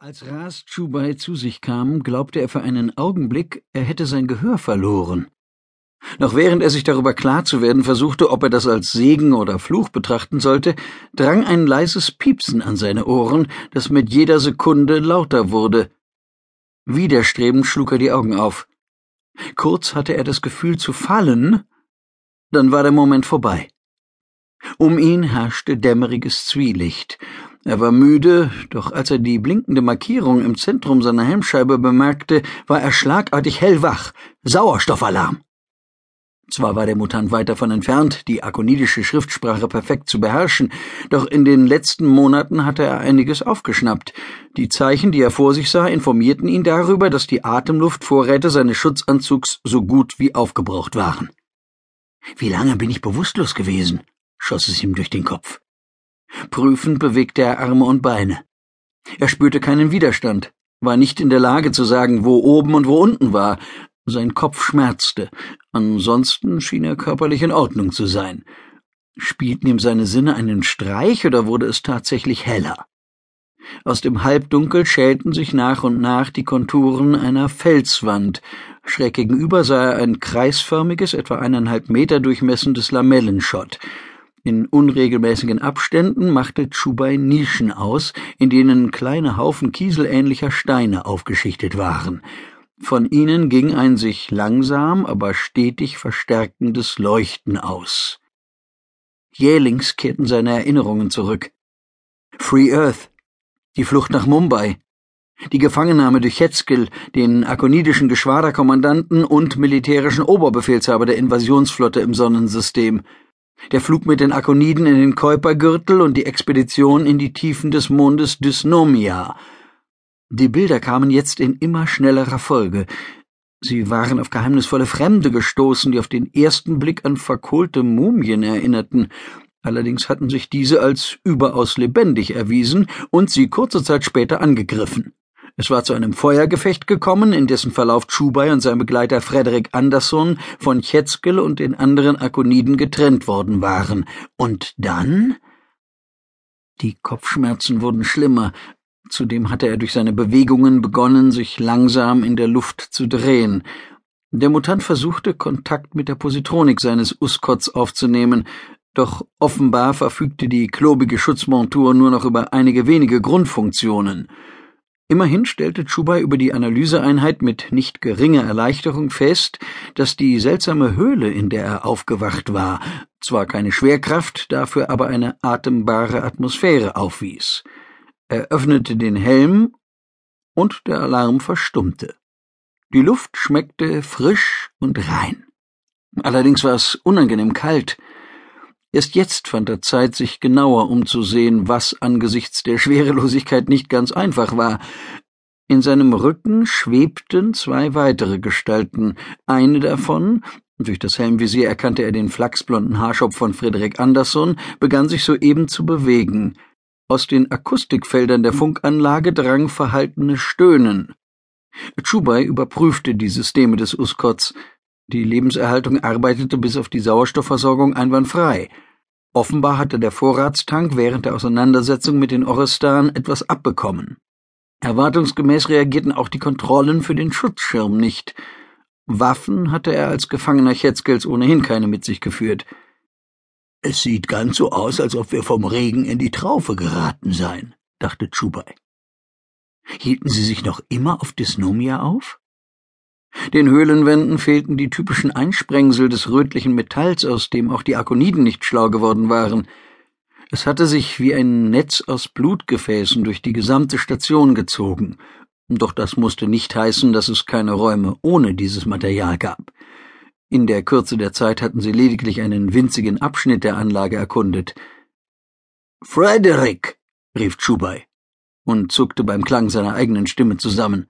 Als Ras Chubai zu sich kam, glaubte er für einen Augenblick, er hätte sein Gehör verloren. Noch während er sich darüber klar zu werden versuchte, ob er das als Segen oder Fluch betrachten sollte, drang ein leises Piepsen an seine Ohren, das mit jeder Sekunde lauter wurde. Widerstrebend schlug er die Augen auf. Kurz hatte er das Gefühl zu fallen, dann war der Moment vorbei. Um ihn herrschte dämmeriges Zwielicht, er war müde, doch als er die blinkende Markierung im Zentrum seiner Helmscheibe bemerkte, war er schlagartig hellwach. Sauerstoffalarm! Zwar war der Mutant weit davon entfernt, die akonidische Schriftsprache perfekt zu beherrschen, doch in den letzten Monaten hatte er einiges aufgeschnappt. Die Zeichen, die er vor sich sah, informierten ihn darüber, dass die Atemluftvorräte seines Schutzanzugs so gut wie aufgebraucht waren. Wie lange bin ich bewusstlos gewesen? schoss es ihm durch den Kopf. Prüfend bewegte er Arme und Beine. Er spürte keinen Widerstand, war nicht in der Lage zu sagen, wo oben und wo unten war. Sein Kopf schmerzte. Ansonsten schien er körperlich in Ordnung zu sein. Spielten ihm seine Sinne einen Streich oder wurde es tatsächlich heller? Aus dem Halbdunkel schälten sich nach und nach die Konturen einer Felswand. Schräg gegenüber sah er ein kreisförmiges, etwa eineinhalb Meter durchmessendes Lamellenschott. In unregelmäßigen Abständen machte Chubai Nischen aus, in denen kleine Haufen kieselähnlicher Steine aufgeschichtet waren. Von ihnen ging ein sich langsam, aber stetig verstärkendes Leuchten aus. Jählings kehrten seine Erinnerungen zurück. Free Earth, die Flucht nach Mumbai, die Gefangennahme durch Hetzkel, den akonidischen Geschwaderkommandanten und militärischen Oberbefehlshaber der Invasionsflotte im Sonnensystem – der Flug mit den Akoniden in den Kuipergürtel und die Expedition in die Tiefen des Mondes Dysnomia. Die Bilder kamen jetzt in immer schnellerer Folge. Sie waren auf geheimnisvolle Fremde gestoßen, die auf den ersten Blick an verkohlte Mumien erinnerten. Allerdings hatten sich diese als überaus lebendig erwiesen und sie kurze Zeit später angegriffen. Es war zu einem Feuergefecht gekommen, in dessen Verlauf Chubai und sein Begleiter Frederick Anderson von Chetzkel und den anderen Akoniden getrennt worden waren. Und dann? Die Kopfschmerzen wurden schlimmer. Zudem hatte er durch seine Bewegungen begonnen, sich langsam in der Luft zu drehen. Der Mutant versuchte, Kontakt mit der Positronik seines Uskots aufzunehmen, doch offenbar verfügte die klobige Schutzmontur nur noch über einige wenige Grundfunktionen. Immerhin stellte Chubai über die Analyseeinheit mit nicht geringer Erleichterung fest, dass die seltsame Höhle, in der er aufgewacht war, zwar keine Schwerkraft, dafür aber eine atembare Atmosphäre aufwies. Er öffnete den Helm und der Alarm verstummte. Die Luft schmeckte frisch und rein. Allerdings war es unangenehm kalt, Erst jetzt fand er Zeit, sich genauer umzusehen, was angesichts der Schwerelosigkeit nicht ganz einfach war. In seinem Rücken schwebten zwei weitere Gestalten, eine davon, durch das Helmvisier erkannte er den flachsblonden Haarschopf von Friedrich Andersson, begann sich soeben zu bewegen. Aus den Akustikfeldern der Funkanlage drang verhaltenes Stöhnen. Chubai überprüfte die Systeme des Uskots. Die Lebenserhaltung arbeitete bis auf die Sauerstoffversorgung einwandfrei. Offenbar hatte der Vorratstank während der Auseinandersetzung mit den Orestan etwas abbekommen. Erwartungsgemäß reagierten auch die Kontrollen für den Schutzschirm nicht. Waffen hatte er als Gefangener Chetzkels ohnehin keine mit sich geführt. Es sieht ganz so aus, als ob wir vom Regen in die Traufe geraten seien, dachte Chubai. Hielten sie sich noch immer auf Dysnomia auf? Den Höhlenwänden fehlten die typischen Einsprengsel des rötlichen Metalls, aus dem auch die Akoniden nicht schlau geworden waren. Es hatte sich wie ein Netz aus Blutgefäßen durch die gesamte Station gezogen. Doch das musste nicht heißen, dass es keine Räume ohne dieses Material gab. In der Kürze der Zeit hatten sie lediglich einen winzigen Abschnitt der Anlage erkundet. Frederick, rief Chubai und zuckte beim Klang seiner eigenen Stimme zusammen.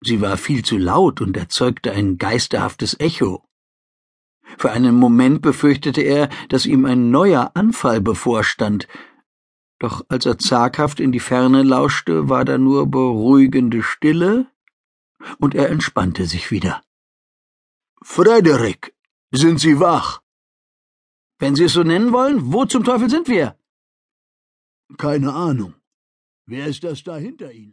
Sie war viel zu laut und erzeugte ein geisterhaftes Echo. Für einen Moment befürchtete er, dass ihm ein neuer Anfall bevorstand, doch als er zaghaft in die Ferne lauschte, war da nur beruhigende Stille, und er entspannte sich wieder. Frederik, sind Sie wach? Wenn Sie es so nennen wollen, wo zum Teufel sind wir? Keine Ahnung. Wer ist das da hinter Ihnen?